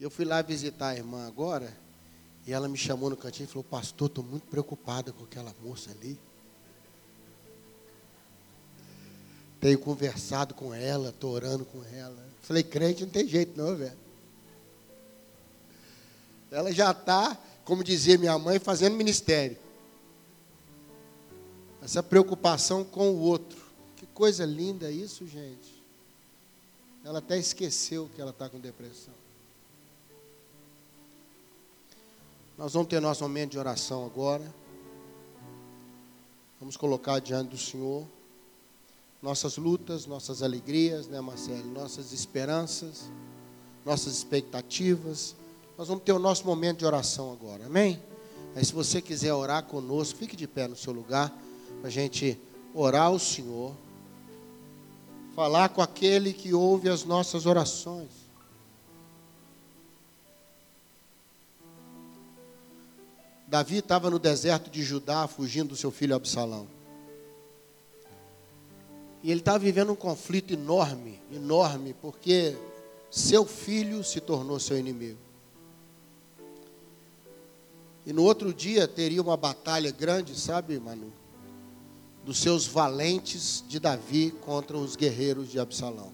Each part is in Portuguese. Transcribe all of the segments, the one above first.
Eu fui lá visitar a irmã agora, e ela me chamou no cantinho e falou: Pastor, estou muito preocupada com aquela moça ali. Tenho conversado com ela, estou orando com ela. Falei: Crente não tem jeito, não, velho. Ela já está, como dizia minha mãe, fazendo ministério. Essa preocupação com o outro. Que coisa linda isso, gente. Ela até esqueceu que ela está com depressão. Nós vamos ter nosso momento de oração agora. Vamos colocar diante do Senhor nossas lutas, nossas alegrias, né, Marcelo? Nossas esperanças, nossas expectativas. Nós vamos ter o nosso momento de oração agora, amém? Aí, se você quiser orar conosco, fique de pé no seu lugar, para a gente orar ao Senhor, falar com aquele que ouve as nossas orações. Davi estava no deserto de Judá, fugindo do seu filho Absalão. E ele estava vivendo um conflito enorme, enorme, porque seu filho se tornou seu inimigo. E no outro dia teria uma batalha grande, sabe, Manu? Dos seus valentes de Davi contra os guerreiros de Absalão.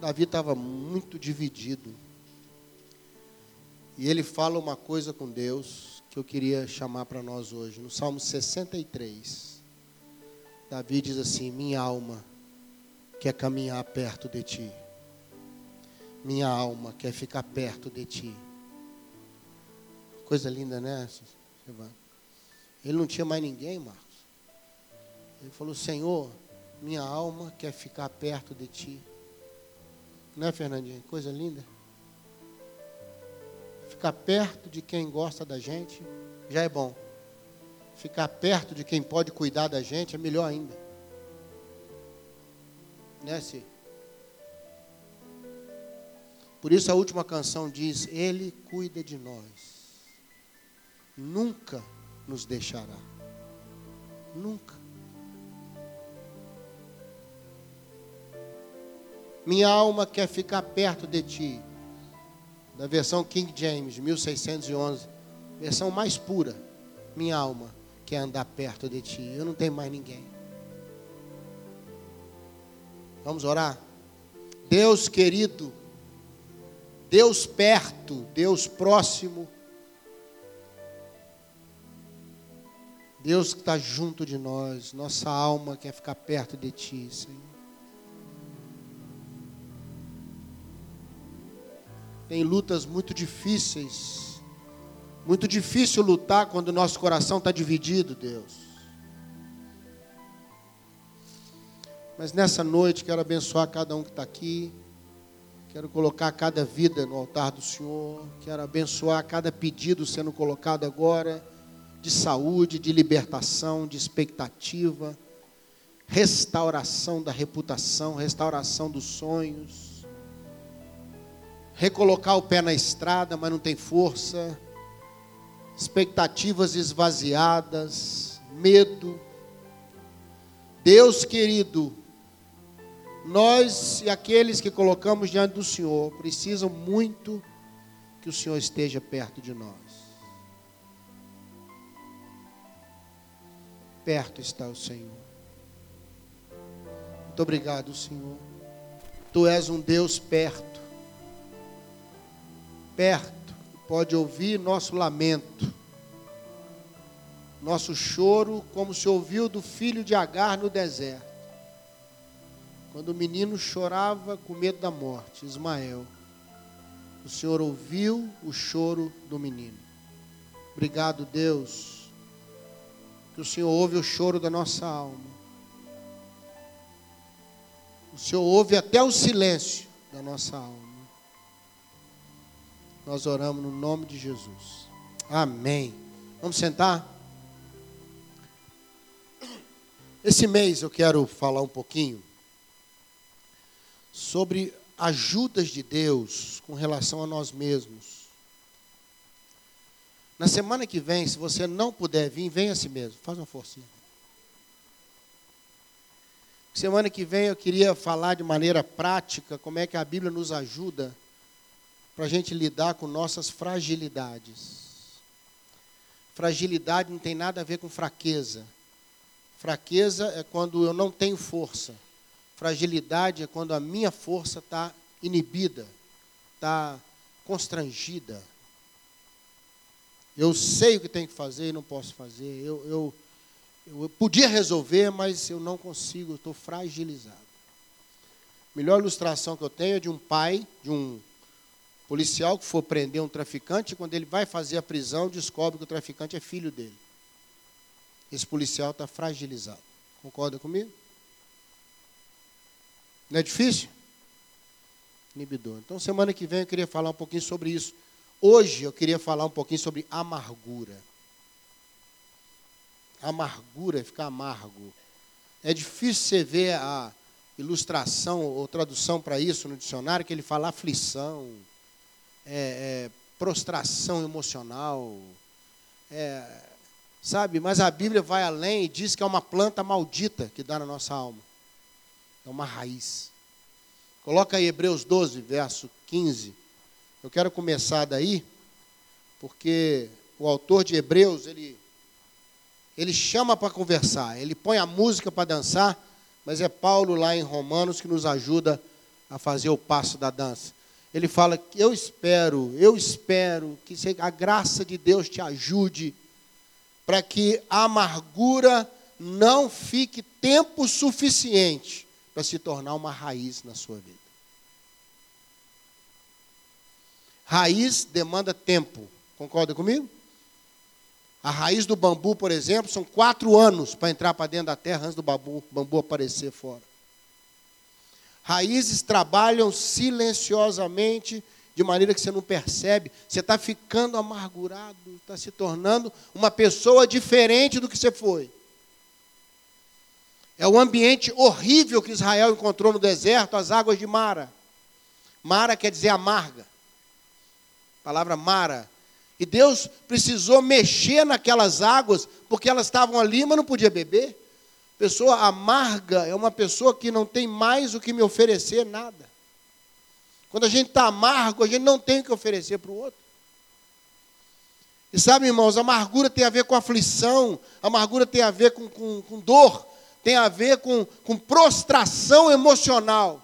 Davi estava muito dividido. E ele fala uma coisa com Deus que eu queria chamar para nós hoje. No Salmo 63, Davi diz assim: Minha alma quer caminhar perto de ti. Minha alma quer ficar perto de ti. Coisa linda, né? Ele não tinha mais ninguém, Marcos. Ele falou: Senhor, minha alma quer ficar perto de ti. Não é, Fernandinho? Coisa linda ficar perto de quem gosta da gente já é bom. Ficar perto de quem pode cuidar da gente é melhor ainda. Né, Ci? Por isso a última canção diz: Ele cuida de nós. Nunca nos deixará. Nunca. Minha alma quer ficar perto de ti da versão King James, 1611, versão mais pura. Minha alma quer andar perto de ti. Eu não tenho mais ninguém. Vamos orar? Deus querido, Deus perto, Deus próximo, Deus que está junto de nós, nossa alma quer ficar perto de Ti, Senhor. Tem lutas muito difíceis. Muito difícil lutar quando o nosso coração está dividido, Deus. Mas nessa noite quero abençoar cada um que está aqui. Quero colocar cada vida no altar do Senhor. Quero abençoar cada pedido sendo colocado agora de saúde, de libertação, de expectativa, restauração da reputação, restauração dos sonhos recolocar o pé na estrada, mas não tem força, expectativas esvaziadas, medo. Deus querido, nós e aqueles que colocamos diante do Senhor precisam muito que o Senhor esteja perto de nós. Perto está o Senhor. Muito obrigado, Senhor. Tu és um Deus perto perto, pode ouvir nosso lamento, nosso choro, como se ouviu do filho de Agar no deserto. Quando o menino chorava com medo da morte, Ismael, o Senhor ouviu o choro do menino. Obrigado, Deus, que o Senhor ouve o choro da nossa alma. O Senhor ouve até o silêncio da nossa alma. Nós oramos no nome de Jesus. Amém. Vamos sentar? Esse mês eu quero falar um pouquinho sobre ajudas de Deus com relação a nós mesmos. Na semana que vem, se você não puder vir, venha a si mesmo. Faz uma forcinha. Semana que vem eu queria falar de maneira prática como é que a Bíblia nos ajuda para a gente lidar com nossas fragilidades. Fragilidade não tem nada a ver com fraqueza. Fraqueza é quando eu não tenho força. Fragilidade é quando a minha força está inibida, está constrangida. Eu sei o que tenho que fazer e não posso fazer. Eu, eu, eu podia resolver, mas eu não consigo, estou fragilizado. A melhor ilustração que eu tenho é de um pai, de um policial que for prender um traficante, quando ele vai fazer a prisão, descobre que o traficante é filho dele. Esse policial está fragilizado. Concorda comigo? Não é difícil? Inibidor. Então, semana que vem eu queria falar um pouquinho sobre isso. Hoje eu queria falar um pouquinho sobre amargura. Amargura ficar amargo. É difícil você ver a ilustração ou tradução para isso no dicionário, que ele fala aflição, é, é, prostração emocional, é, sabe? Mas a Bíblia vai além e diz que é uma planta maldita que dá na nossa alma. É uma raiz. Coloca aí Hebreus 12, verso 15. Eu quero começar daí, porque o autor de Hebreus, ele, ele chama para conversar, ele põe a música para dançar, mas é Paulo lá em Romanos que nos ajuda a fazer o passo da dança ele fala: Eu espero, eu espero que a graça de Deus te ajude para que a amargura não fique tempo suficiente para se tornar uma raiz na sua vida. Raiz demanda tempo, concorda comigo? A raiz do bambu, por exemplo, são quatro anos para entrar para dentro da terra antes do bambu, bambu aparecer fora. Raízes trabalham silenciosamente, de maneira que você não percebe. Você está ficando amargurado, está se tornando uma pessoa diferente do que você foi. É o ambiente horrível que Israel encontrou no deserto, as águas de Mara. Mara quer dizer amarga. A palavra Mara. E Deus precisou mexer naquelas águas, porque elas estavam ali, mas não podia beber. Pessoa amarga é uma pessoa que não tem mais o que me oferecer nada. Quando a gente está amargo, a gente não tem o que oferecer para o outro. E sabe, irmãos, amargura tem a ver com aflição, amargura tem a ver com, com, com dor, tem a ver com, com prostração emocional.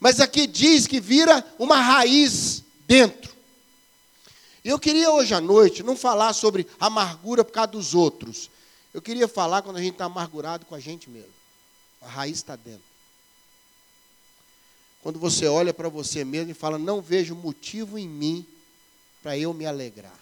Mas aqui diz que vira uma raiz dentro. Eu queria hoje à noite não falar sobre amargura por causa dos outros. Eu queria falar quando a gente está amargurado com a gente mesmo. A raiz está dentro. Quando você olha para você mesmo e fala, não vejo motivo em mim para eu me alegrar.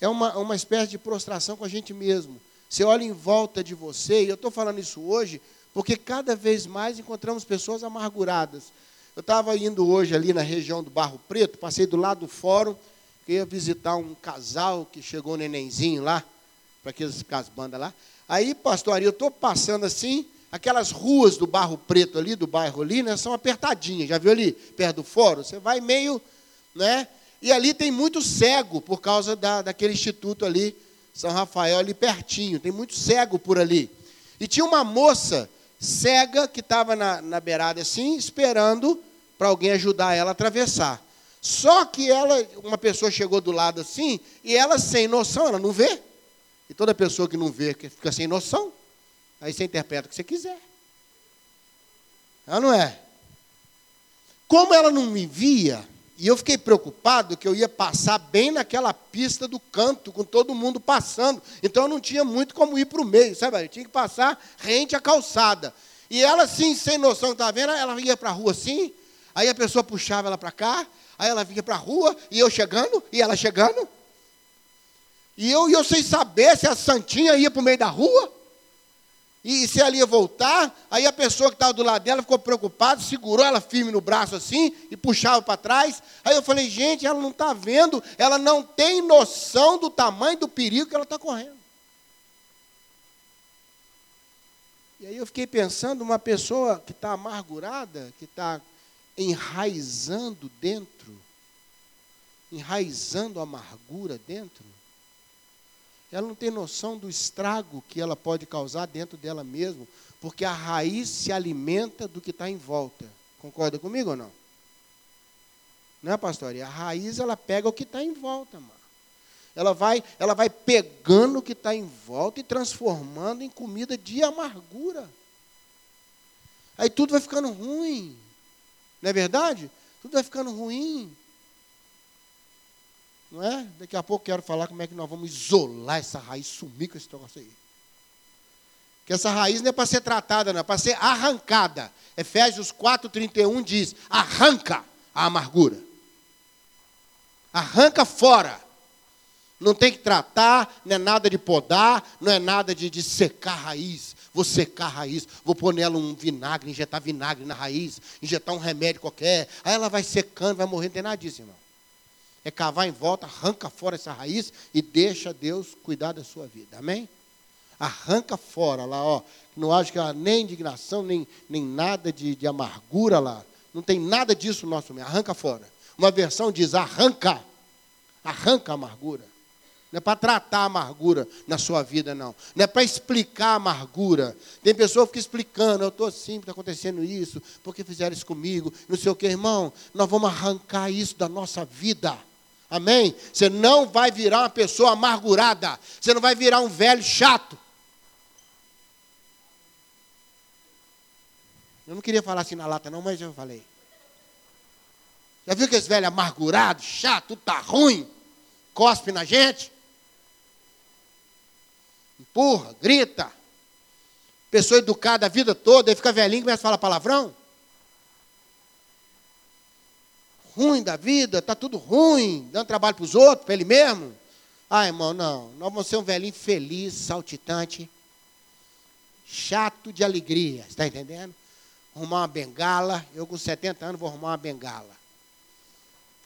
É uma, uma espécie de prostração com a gente mesmo. Você olha em volta de você, e eu estou falando isso hoje, porque cada vez mais encontramos pessoas amarguradas. Eu estava indo hoje ali na região do Barro Preto, passei do lado do fórum, ia visitar um casal que chegou nenenzinho lá, para aqueles bandas lá. Aí, pastor eu estou passando assim, aquelas ruas do Barro Preto ali, do bairro ali, né, são apertadinhas. Já viu ali, perto do fórum? Você vai meio, né? E ali tem muito cego, por causa da, daquele instituto ali, São Rafael, ali pertinho. Tem muito cego por ali. E tinha uma moça cega que estava na, na beirada assim, esperando para alguém ajudar ela a atravessar. Só que ela, uma pessoa chegou do lado assim, e ela sem noção, ela não vê. E toda pessoa que não vê fica sem noção. Aí você interpreta o que você quiser. Ela não é? Como ela não me via, e eu fiquei preocupado que eu ia passar bem naquela pista do canto, com todo mundo passando. Então eu não tinha muito como ir para o meio, sabe? Eu tinha que passar rente à calçada. E ela, assim, sem noção, estava vendo, ela ia para a rua assim, aí a pessoa puxava ela para cá, Aí ela vinha para a rua, e eu chegando, e ela chegando. E eu, e eu sem saber se a Santinha ia para o meio da rua. E se ela ia voltar, aí a pessoa que estava do lado dela ficou preocupada, segurou ela firme no braço assim e puxava para trás. Aí eu falei, gente, ela não está vendo, ela não tem noção do tamanho do perigo que ela está correndo. E aí eu fiquei pensando, uma pessoa que está amargurada, que está enraizando dentro, enraizando amargura dentro, ela não tem noção do estrago que ela pode causar dentro dela mesma, porque a raiz se alimenta do que está em volta. Concorda comigo ou não? Não é, pastor? E a raiz, ela pega o que está em volta, mano. Ela vai, ela vai pegando o que está em volta e transformando em comida de amargura. Aí tudo vai ficando ruim. Não é verdade? Tudo vai ficando ruim. Não é? Daqui a pouco quero falar como é que nós vamos isolar essa raiz, sumir com esse negócio aí. Que essa raiz não é para ser tratada, não, é para ser arrancada. Efésios 4,31 diz: arranca a amargura. Arranca fora. Não tem que tratar, não é nada de podar, não é nada de, de secar a raiz. Vou secar a raiz, vou pôr nela um vinagre, injetar vinagre na raiz, injetar um remédio qualquer. Aí ela vai secando, vai morrendo, não tem nada disso, irmão. É cavar em volta, arranca fora essa raiz e deixa Deus cuidar da sua vida. Amém? Arranca fora lá, ó. Não acho que nem indignação, nem, nem nada de, de amargura lá. Não tem nada disso no nosso meio. Arranca fora. Uma versão diz arranca. Arranca a amargura. Não é para tratar a amargura na sua vida, não. Não é para explicar a amargura. Tem pessoa que fica explicando, eu estou assim, está acontecendo isso, porque fizeram isso comigo, não sei o que, irmão. Nós vamos arrancar isso da nossa vida. Amém? Você não vai virar uma pessoa amargurada. Você não vai virar um velho chato. Eu não queria falar assim na lata, não, mas eu falei. Já viu aqueles velhos amargurados, chato, tudo tá ruim, cospe na gente? empurra, grita. Pessoa educada a vida toda, aí fica velhinho e começa a falar palavrão. Ruim da vida, está tudo ruim, dando trabalho para os outros, para ele mesmo. Ah, irmão, não. Nós vamos ser um velhinho feliz, saltitante, chato de alegria. Está entendendo? Arrumar uma bengala. Eu com 70 anos vou arrumar uma bengala.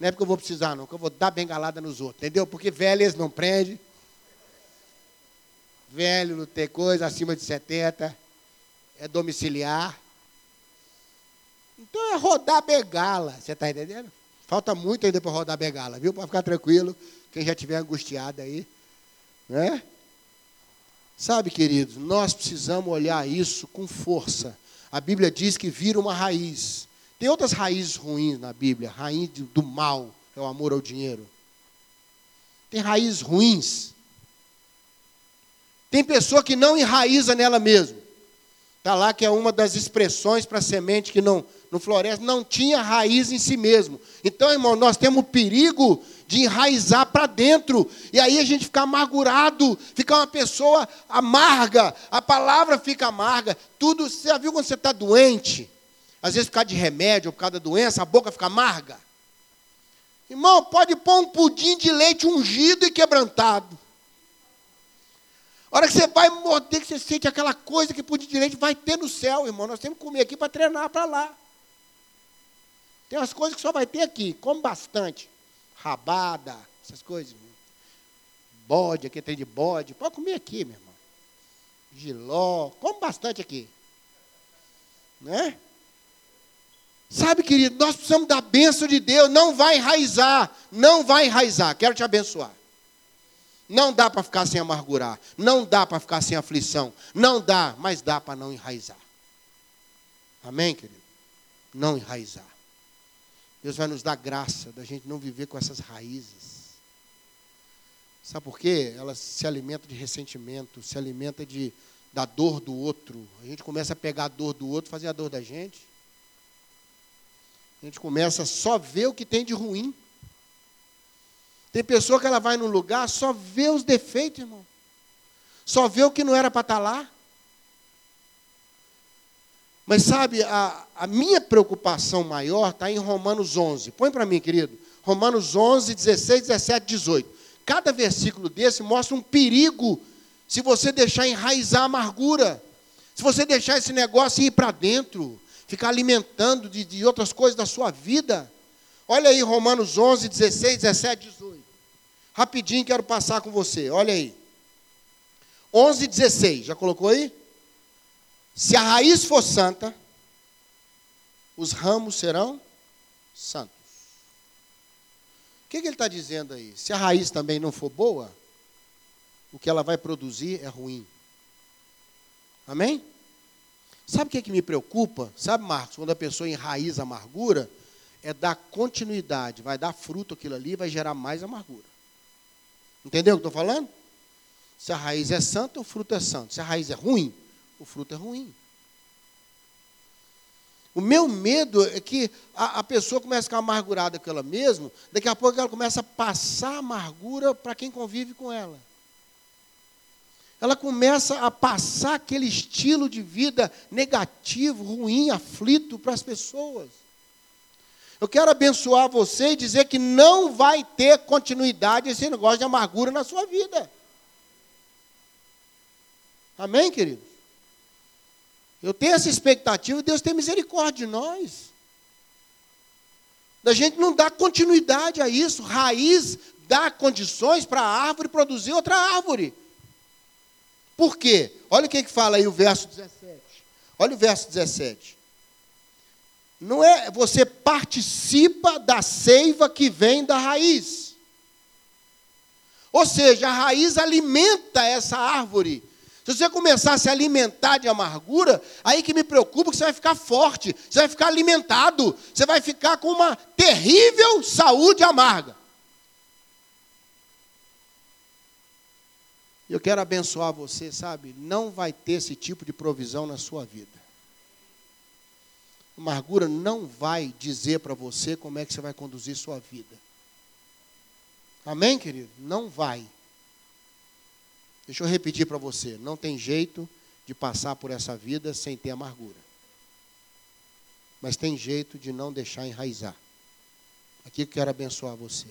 Não é porque eu vou precisar, não, que eu vou dar bengalada nos outros, entendeu? Porque velho eles não prendem velho, não tem coisa, acima de 70, é domiciliar. Então é rodar bengala, você está entendendo? Falta muito ainda para rodar bengala, viu? Para ficar tranquilo, quem já tiver angustiado aí, né? Sabe, queridos, nós precisamos olhar isso com força. A Bíblia diz que vira uma raiz. Tem outras raízes ruins na Bíblia, raiz do mal, é o amor ao dinheiro. Tem raízes ruins. Tem pessoa que não enraiza nela mesmo. Está lá que é uma das expressões para semente que não, não floresce, não tinha raiz em si mesmo. Então, irmão, nós temos o perigo de enraizar para dentro. E aí a gente fica amargurado, fica uma pessoa amarga, a palavra fica amarga. Tudo, você já viu quando você está doente? Às vezes por causa de remédio, por causa da doença, a boca fica amarga. Irmão, pode pôr um pudim de leite ungido e quebrantado. A hora que você vai morder, que você sente aquela coisa que por direito vai ter no céu, irmão. Nós temos que comer aqui para treinar para lá. Tem umas coisas que só vai ter aqui. Come bastante. Rabada, essas coisas. Bode, aqui tem de bode. Pode comer aqui, meu irmão. Giló. Come bastante aqui. Né? Sabe, querido, nós precisamos da bênção de Deus. Não vai enraizar. Não vai enraizar. Quero te abençoar. Não dá para ficar sem amargurar. Não dá para ficar sem aflição. Não dá, mas dá para não enraizar. Amém, querido? Não enraizar. Deus vai nos dar graça da gente não viver com essas raízes. Sabe por quê? Elas se alimentam de ressentimento, se alimentam de, da dor do outro. A gente começa a pegar a dor do outro, fazer a dor da gente. A gente começa a só ver o que tem de ruim. Tem pessoa que ela vai num lugar, só vê os defeitos, irmão. Só vê o que não era para estar tá lá. Mas sabe, a, a minha preocupação maior está em Romanos 11. Põe para mim, querido. Romanos 11, 16, 17, 18. Cada versículo desse mostra um perigo se você deixar enraizar a amargura. Se você deixar esse negócio ir para dentro, ficar alimentando de, de outras coisas da sua vida. Olha aí Romanos 11, 16, 17, 18. Rapidinho quero passar com você. Olha aí. 11, 16. Já colocou aí? Se a raiz for santa, os ramos serão santos. O que, que ele está dizendo aí? Se a raiz também não for boa, o que ela vai produzir é ruim. Amém? Sabe o que, é que me preocupa? Sabe, Marcos, quando a pessoa enraiza amargura, é dar continuidade, vai dar fruto aquilo ali, vai gerar mais amargura. Entendeu o que estou falando? Se a raiz é santa, o fruto é santo. Se a raiz é ruim, o fruto é ruim. O meu medo é que a, a, pessoa comece a ficar amargurada com ela mesma, daqui a pouco ela começa a passar amargura para quem convive com ela. Ela começa a passar aquele estilo de vida negativo, ruim, aflito para as pessoas. Eu quero abençoar você e dizer que não vai ter continuidade esse negócio de amargura na sua vida. Amém, querido? Eu tenho essa expectativa Deus tem misericórdia de nós. Da gente não dar continuidade a isso. Raiz dá condições para a árvore produzir outra árvore. Por quê? Olha o que, que fala aí o verso 17. Olha o verso 17. Não é você participa da seiva que vem da raiz. Ou seja, a raiz alimenta essa árvore. Se você começar a se alimentar de amargura, aí que me preocupa que você vai ficar forte, você vai ficar alimentado, você vai ficar com uma terrível saúde amarga. Eu quero abençoar você, sabe? Não vai ter esse tipo de provisão na sua vida. Amargura não vai dizer para você como é que você vai conduzir sua vida. Amém, querido? Não vai. Deixa eu repetir para você: não tem jeito de passar por essa vida sem ter amargura. Mas tem jeito de não deixar enraizar. Aqui eu quero abençoar você.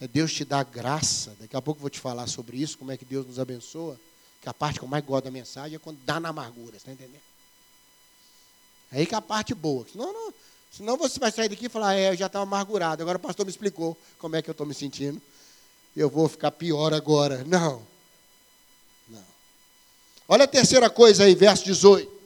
É Deus te dar graça. Daqui a pouco eu vou te falar sobre isso, como é que Deus nos abençoa. Que a parte que eu mais gosto da mensagem é quando dá na amargura, está entendendo? Aí que é a parte boa. Senão, não, senão você vai sair daqui e falar, é, eu já estava amargurado, agora o pastor me explicou como é que eu estou me sentindo. Eu vou ficar pior agora. Não. Não. Olha a terceira coisa aí, verso 18.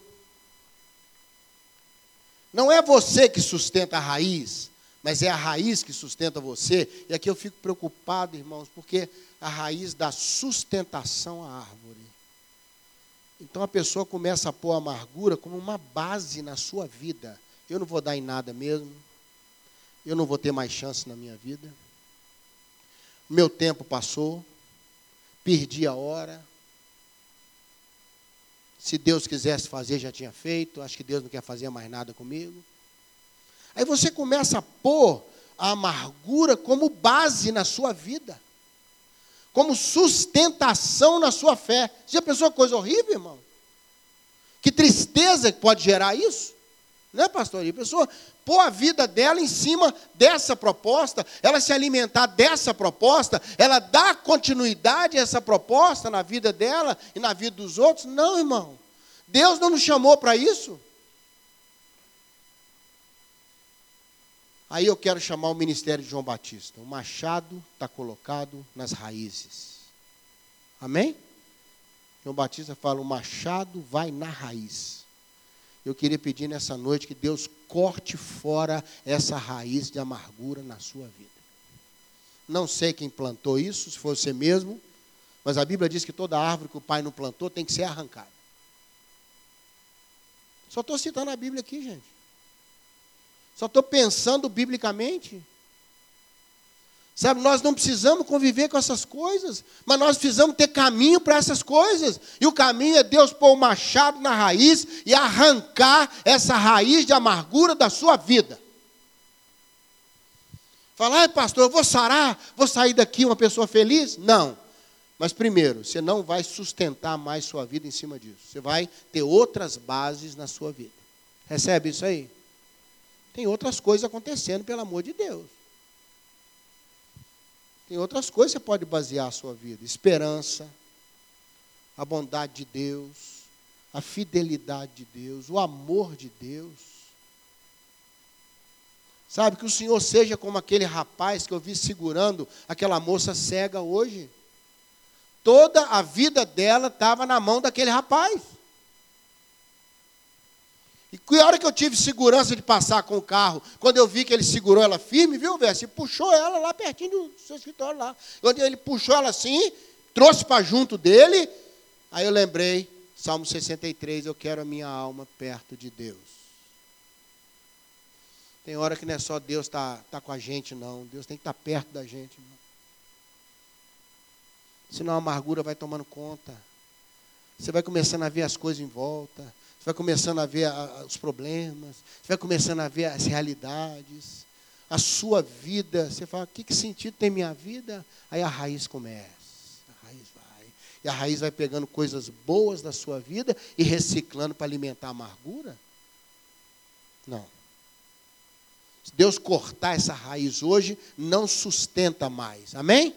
Não é você que sustenta a raiz, mas é a raiz que sustenta você. E aqui eu fico preocupado, irmãos, porque a raiz dá sustentação à árvore. Então a pessoa começa a pôr a amargura como uma base na sua vida. Eu não vou dar em nada mesmo. Eu não vou ter mais chance na minha vida. Meu tempo passou. Perdi a hora. Se Deus quisesse fazer, já tinha feito. Acho que Deus não quer fazer mais nada comigo. Aí você começa a pôr a amargura como base na sua vida como sustentação na sua fé. Você já pensou coisa horrível, irmão? Que tristeza que pode gerar isso? Né, pastor? E a pessoa pôr a vida dela em cima dessa proposta, ela se alimentar dessa proposta, ela dá continuidade a essa proposta na vida dela e na vida dos outros? Não, irmão. Deus não nos chamou para isso. Aí eu quero chamar o ministério de João Batista. O machado está colocado nas raízes. Amém? João Batista fala: o machado vai na raiz. Eu queria pedir nessa noite que Deus corte fora essa raiz de amargura na sua vida. Não sei quem plantou isso, se foi você mesmo, mas a Bíblia diz que toda árvore que o pai não plantou tem que ser arrancada. Só estou citando a Bíblia aqui, gente. Só estou pensando biblicamente. Sabe, nós não precisamos conviver com essas coisas, mas nós precisamos ter caminho para essas coisas. E o caminho é Deus pôr o machado na raiz e arrancar essa raiz de amargura da sua vida. Falar, pastor, eu vou sarar, vou sair daqui uma pessoa feliz? Não. Mas primeiro, você não vai sustentar mais sua vida em cima disso. Você vai ter outras bases na sua vida. Recebe isso aí? Tem outras coisas acontecendo, pelo amor de Deus. Tem outras coisas que você pode basear a sua vida: esperança, a bondade de Deus, a fidelidade de Deus, o amor de Deus. Sabe, que o Senhor seja como aquele rapaz que eu vi segurando aquela moça cega hoje. Toda a vida dela estava na mão daquele rapaz. E que hora que eu tive segurança de passar com o carro, quando eu vi que ele segurou ela firme, viu, Verso? E puxou ela lá pertinho do seu escritório lá. Quando ele puxou ela assim, trouxe para junto dele, aí eu lembrei, Salmo 63, eu quero a minha alma perto de Deus. Tem hora que não é só Deus estar tá, tá com a gente, não. Deus tem que estar tá perto da gente. Não. Senão a amargura vai tomando conta. Você vai começando a ver as coisas em volta. Você vai começando a ver a, os problemas. Você vai começando a ver as realidades. A sua vida. Você fala, que, que sentido tem minha vida? Aí a raiz começa. A raiz vai. E a raiz vai pegando coisas boas da sua vida e reciclando para alimentar a amargura? Não. Se Deus cortar essa raiz hoje, não sustenta mais. Amém?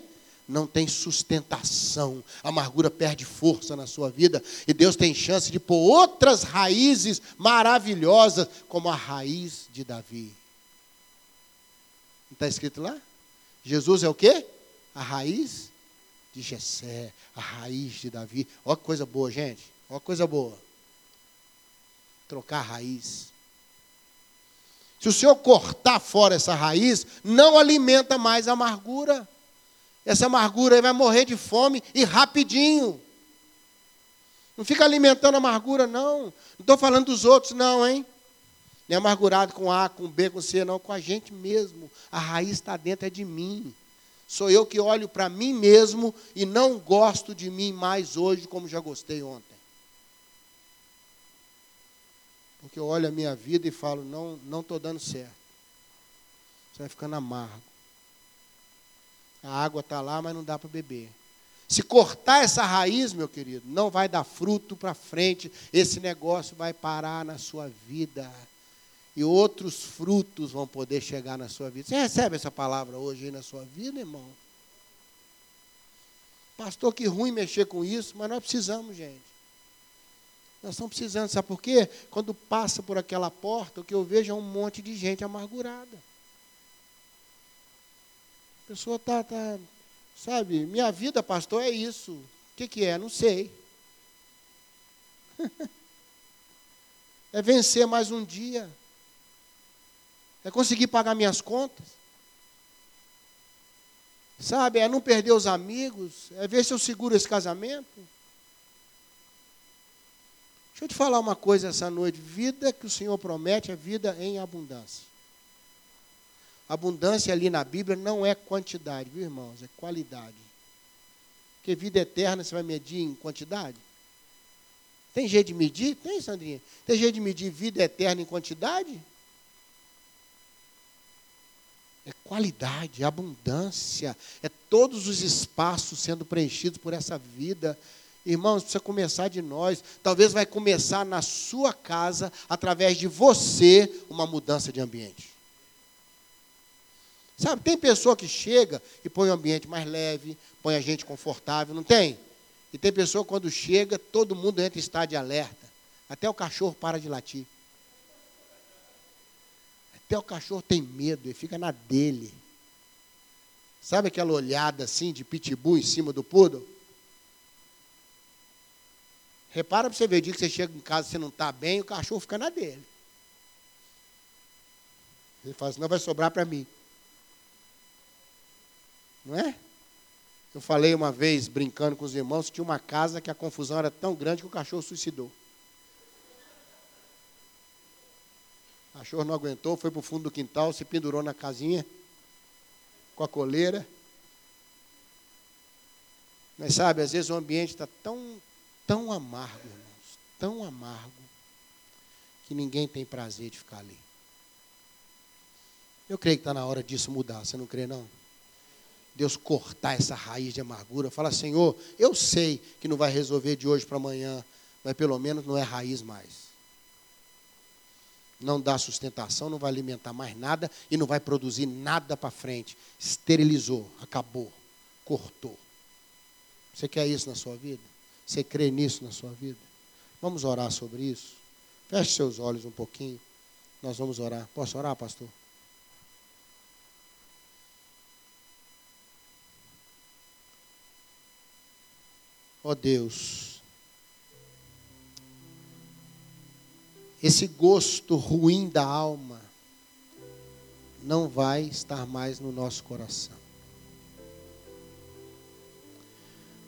Não tem sustentação, a amargura perde força na sua vida, e Deus tem chance de pôr outras raízes maravilhosas, como a raiz de Davi. Está escrito lá? Jesus é o quê? A raiz de Jessé, a raiz de Davi. Olha que coisa boa, gente. Olha que coisa boa. Trocar a raiz. Se o Senhor cortar fora essa raiz, não alimenta mais a amargura. Essa amargura aí vai morrer de fome e rapidinho. Não fica alimentando amargura, não. Não estou falando dos outros, não, hein? Nem é amargurado com A, com B, com C, não. Com a gente mesmo. A raiz está dentro é de mim. Sou eu que olho para mim mesmo e não gosto de mim mais hoje como já gostei ontem. Porque eu olho a minha vida e falo, não não estou dando certo. Você vai ficando amargo. A água está lá, mas não dá para beber. Se cortar essa raiz, meu querido, não vai dar fruto para frente. Esse negócio vai parar na sua vida. E outros frutos vão poder chegar na sua vida. Você recebe essa palavra hoje aí na sua vida, irmão? Pastor, que ruim mexer com isso, mas nós precisamos, gente. Nós estamos precisando, sabe por quê? Quando passa por aquela porta, o que eu vejo é um monte de gente amargurada. A pessoa está, tá, sabe, minha vida, pastor, é isso. O que, que é? Não sei. é vencer mais um dia. É conseguir pagar minhas contas. Sabe, é não perder os amigos, é ver se eu seguro esse casamento. Deixa eu te falar uma coisa essa noite. Vida que o Senhor promete é vida em abundância. Abundância ali na Bíblia não é quantidade, viu, irmãos? É qualidade. Porque vida eterna você vai medir em quantidade? Tem jeito de medir? Tem, Sandrinha. Tem jeito de medir vida eterna em quantidade? É qualidade, é abundância, é todos os espaços sendo preenchidos por essa vida. Irmãos, precisa começar de nós. Talvez vai começar na sua casa, através de você, uma mudança de ambiente. Sabe, tem pessoa que chega e põe o ambiente mais leve, põe a gente confortável, não tem? E tem pessoa quando chega, todo mundo entra em estado de alerta. Até o cachorro para de latir. Até o cachorro tem medo, ele fica na dele. Sabe aquela olhada assim de pitbull em cima do poodle? Repara para você ver, o dia que você chega em casa e você não está bem, o cachorro fica na dele. Ele fala assim, não vai sobrar para mim. Não é? Eu falei uma vez, brincando com os irmãos, que tinha uma casa que a confusão era tão grande que o cachorro suicidou. O cachorro não aguentou, foi para o fundo do quintal, se pendurou na casinha, com a coleira. Mas sabe, às vezes o ambiente está tão, tão amargo, irmãos, tão amargo, que ninguém tem prazer de ficar ali. Eu creio que está na hora disso mudar, você não crê não? Deus cortar essa raiz de amargura. Fala, Senhor, eu sei que não vai resolver de hoje para amanhã, mas pelo menos não é raiz mais. Não dá sustentação, não vai alimentar mais nada e não vai produzir nada para frente. Esterilizou, acabou, cortou. Você quer isso na sua vida? Você crê nisso na sua vida? Vamos orar sobre isso? Feche seus olhos um pouquinho. Nós vamos orar. Posso orar, pastor? Ó Deus, esse gosto ruim da alma não vai estar mais no nosso coração.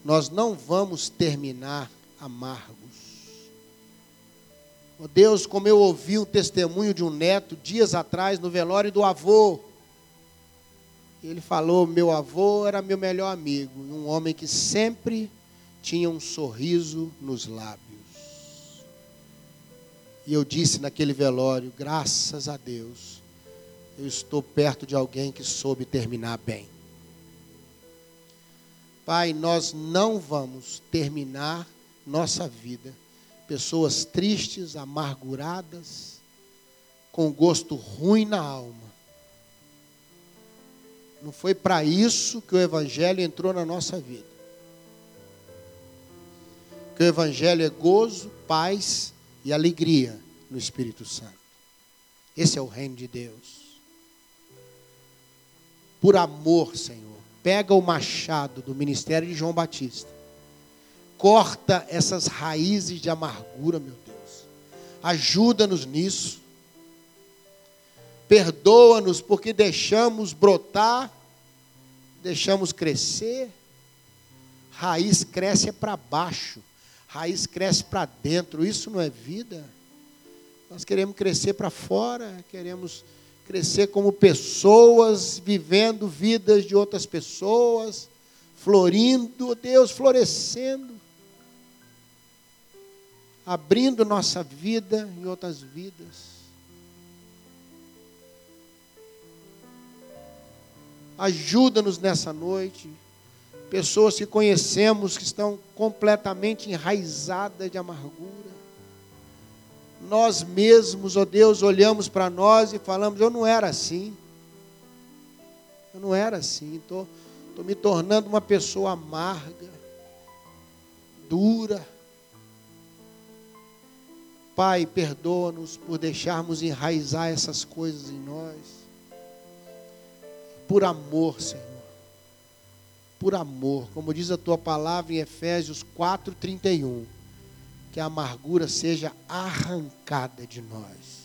Nós não vamos terminar amargos. Oh Deus, como eu ouvi um testemunho de um neto dias atrás no velório do avô. Ele falou: meu avô era meu melhor amigo, um homem que sempre tinha um sorriso nos lábios. E eu disse naquele velório: graças a Deus, eu estou perto de alguém que soube terminar bem. Pai, nós não vamos terminar nossa vida pessoas tristes, amarguradas, com gosto ruim na alma. Não foi para isso que o Evangelho entrou na nossa vida. Que o Evangelho é gozo, paz e alegria no Espírito Santo. Esse é o reino de Deus. Por amor, Senhor, pega o machado do ministério de João Batista Corta essas raízes de amargura, meu Deus. Ajuda-nos nisso. Perdoa-nos porque deixamos brotar, deixamos crescer. Raiz cresce é para baixo, raiz cresce para dentro. Isso não é vida. Nós queremos crescer para fora, queremos crescer como pessoas, vivendo vidas de outras pessoas, florindo, Deus, florescendo abrindo nossa vida em outras vidas. Ajuda-nos nessa noite. Pessoas que conhecemos que estão completamente enraizadas de amargura. Nós mesmos, ó oh Deus, olhamos para nós e falamos: eu não era assim. Eu não era assim. Estou me tornando uma pessoa amarga, dura Pai, perdoa-nos por deixarmos enraizar essas coisas em nós. Por amor, Senhor. Por amor, como diz a tua palavra em Efésios 4:31, que a amargura seja arrancada de nós.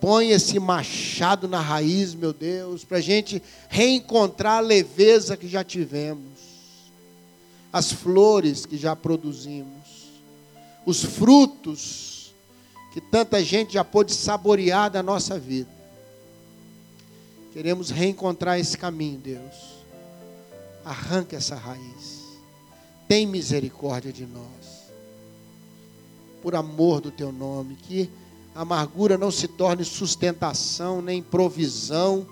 Põe esse machado na raiz, meu Deus, para a gente reencontrar a leveza que já tivemos, as flores que já produzimos os frutos que tanta gente já pôde saborear da nossa vida. Queremos reencontrar esse caminho, Deus. Arranca essa raiz. Tem misericórdia de nós. Por amor do teu nome, que a amargura não se torne sustentação, nem provisão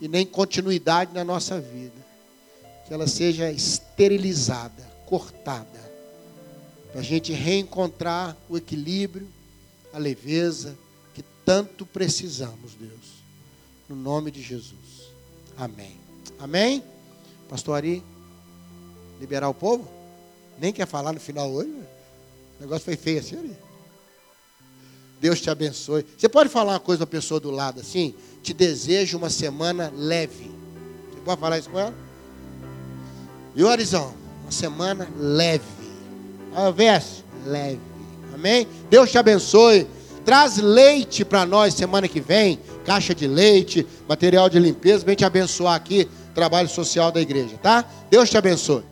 e nem continuidade na nossa vida. Que ela seja esterilizada, cortada para a gente reencontrar o equilíbrio, a leveza que tanto precisamos, Deus. No nome de Jesus. Amém. Amém? Pastor Ari, liberar o povo? Nem quer falar no final hoje? O negócio foi feio assim, Ari. Deus te abençoe. Você pode falar uma coisa para a pessoa do lado assim? Te desejo uma semana leve. Você pode falar isso com ela? O Arizão? Uma semana leve ao verso leve. Amém? Deus te abençoe. Traz leite para nós semana que vem, caixa de leite, material de limpeza, vem te abençoar aqui, trabalho social da igreja, tá? Deus te abençoe.